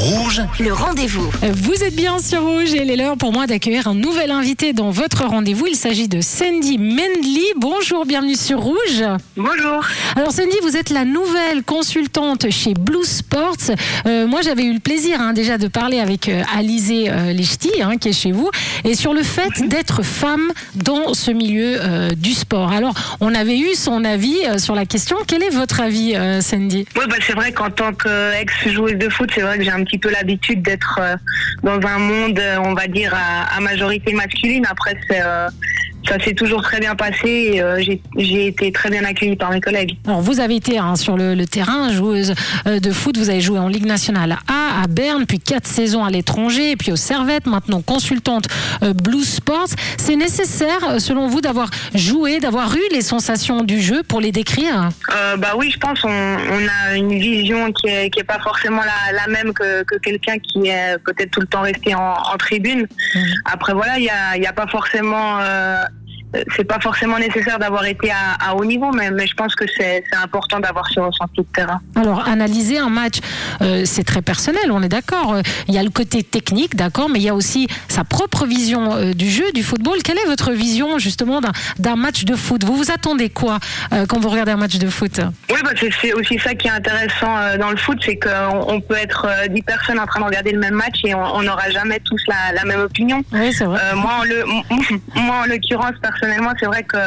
Rouge, Le rendez-vous. Vous êtes bien sur Rouge et il est l'heure pour moi d'accueillir un nouvel invité dans votre rendez-vous. Il s'agit de Sandy Mendley. Bonjour, bienvenue sur Rouge. Bonjour. Alors Sandy, vous êtes la nouvelle consultante chez Blue Sports. Euh, moi, j'avais eu le plaisir hein, déjà de parler avec euh, Alizé euh, Lechty, hein, qui est chez vous, et sur le fait d'être femme dans ce milieu euh, du sport. Alors, on avait eu son avis euh, sur la question. Quel est votre avis, euh, Sandy? Oui, bah, c'est vrai qu'en tant qu'ex-joueuse de foot, c'est vrai que j'ai un petit peu l'habitude d'être euh, dans un monde, euh, on va dire, à, à majorité masculine. Après, c'est, euh, ça s'est toujours très bien passé et euh, j'ai, été très bien accueillie par mes collègues. Alors, vous avez été hein, sur le, le terrain, joueuse euh, de foot. Vous avez joué en Ligue nationale A à Berne, puis quatre saisons à l'étranger, puis au Servette, maintenant consultante euh, Blue Sports. C'est nécessaire, selon vous, d'avoir joué, d'avoir eu les sensations du jeu pour les décrire? Euh, bah oui, je pense on, on a une vision qui est, qui est pas forcément la, la même que, que quelqu'un qui est peut-être tout le temps resté en, en tribune. Mhm. Après voilà, il y a, y a pas forcément, euh, c'est pas forcément nécessaire d'avoir été à, à haut niveau, mais, mais je pense que c'est important d'avoir ce ressenti de terrain. Alors, analyser un match, euh, c'est très personnel, on est d'accord. Il y a le côté technique, d'accord, mais il y a aussi sa propre vision euh, du jeu, du football. Quelle est votre vision, justement, d'un- match de foot? Vous vous attendez quoi euh, quand vous regardez un match de foot? Oui, bah c'est aussi ça qui est intéressant dans le foot, c'est qu'on on peut être euh, 10 personnes en train de regarder le même match et on n'aura jamais tous la, la même opinion. Oui, c'est vrai. Moi, en le, moi, en l'occurrence, personnellement, c'est vrai que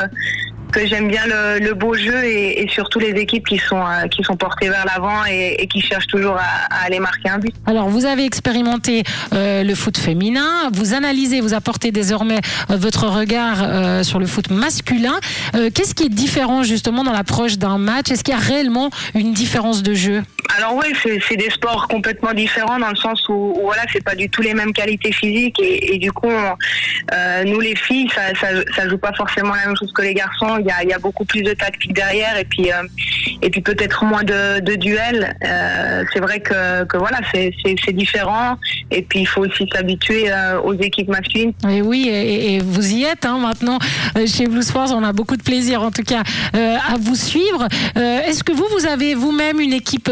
j'aime bien le, beau jeu et, surtout les équipes qui sont euh, qui sont portées vers l'avant et, qui cherchent toujours à, aller marquer un but. Alors, vous avez expérimenté euh, le foot féminin, vous analysez, vous apportez désormais euh, votre regard sur le foot masculin. Qu'est-ce qui est différent, justement, dans l'approche d'un match? Est-ce qu'il y a réellement une différence de jeu? Alors oui, c'est des sports complètement différents dans le sens où, où voilà, c'est pas du tout les mêmes qualités physiques et, du coup, euh, nous les filles, ça, ça, ça joue pas forcément la même chose que les garçons. Il y a, y a beaucoup plus de tactique derrière et puis euh, et puis peut-être moins de, de duels. Euh, c'est vrai que, que voilà, c'est différent et puis il faut aussi s'habituer euh, aux équipes masculines. Et oui, et, et vous y êtes hein, maintenant euh, chez Blue Sports. On a beaucoup de plaisir, en tout cas, euh, à vous suivre. Est-ce que vous, vous avez vous-même une équipe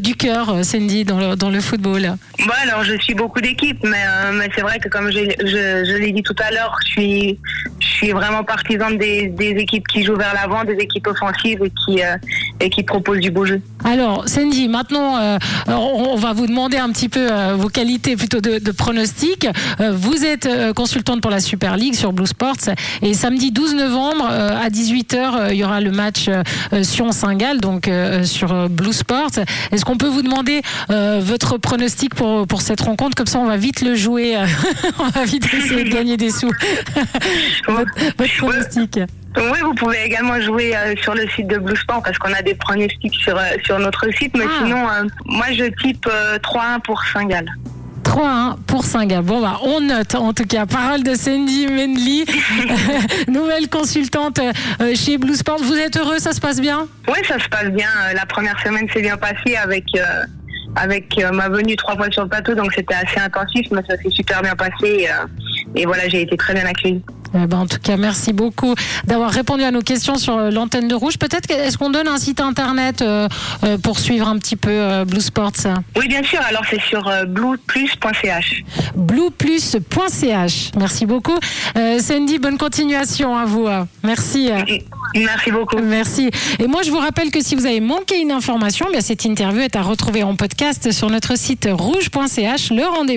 du cœur, euh, Sandy, dans le, dans le football Bon, alors je suis beaucoup d'équipes, mais, euh, mais c'est vrai que comme je, je, je l'ai dit tout à l'heure, je suis, je suis vraiment partisane des, des équipes qui jouent vers l'avant, des équipes offensives et qui, euh, et qui proposent du beau jeu. Alors, Sandy, maintenant, euh, on, on va vous demander un petit peu euh, vos qualités plutôt de, de pronostic. Euh, vous êtes euh, consultante pour la Super League sur Blue Sports et samedi 12 novembre euh, à 18h, il y aura le match euh, euh, Sion-Saint-Gall, donc euh, sur euh, Blue Sports. Est-ce qu'on peut vous demander euh, votre pronostic pour, pour cette rencontre? Comme ça, on va vite le jouer. euh, on va vite essayer de gagner des sous. votre, votre pronostic. Oui, vous pouvez également jouer euh, sur le site de Blue Sport parce qu'on a des pronostics sur, euh, sur notre site, mais Ah. sinon, moi je type euh, 3-1 pour Saint-Gall. 3-1 pour Saint-Gall. Bon, bah, on note en tout cas. Parole de Sandy Mendley, nouvelle consultante euh, chez Blue Sport. Vous êtes heureux, ça se passe bien? Oui, ça se passe bien. Euh, La première semaine s'est bien passée avec, euh, avec ma venue trois fois sur le plateau, donc c'était assez intensif, mais ça s'est super bien passé. Et voilà, j'ai été très bien accueillie. Eh ben, En tout cas, merci beaucoup d'avoir répondu à nos questions sur euh, l'antenne de Rouge. Peut-être est-ce qu'on donne un site internet euh, euh, pour suivre un petit peu euh, Blue Sports? Oui, bien sûr. Alors, c'est sur euh, blueplus.ch. blueplus.ch. Merci beaucoup. Sandy, bonne continuation à vous. Merci. euh. Merci beaucoup. Merci. Et moi, je vous rappelle que si vous avez manqué une information, bien cette interview est à retrouver en podcast sur notre site rouge.ch. Le rendez-vous.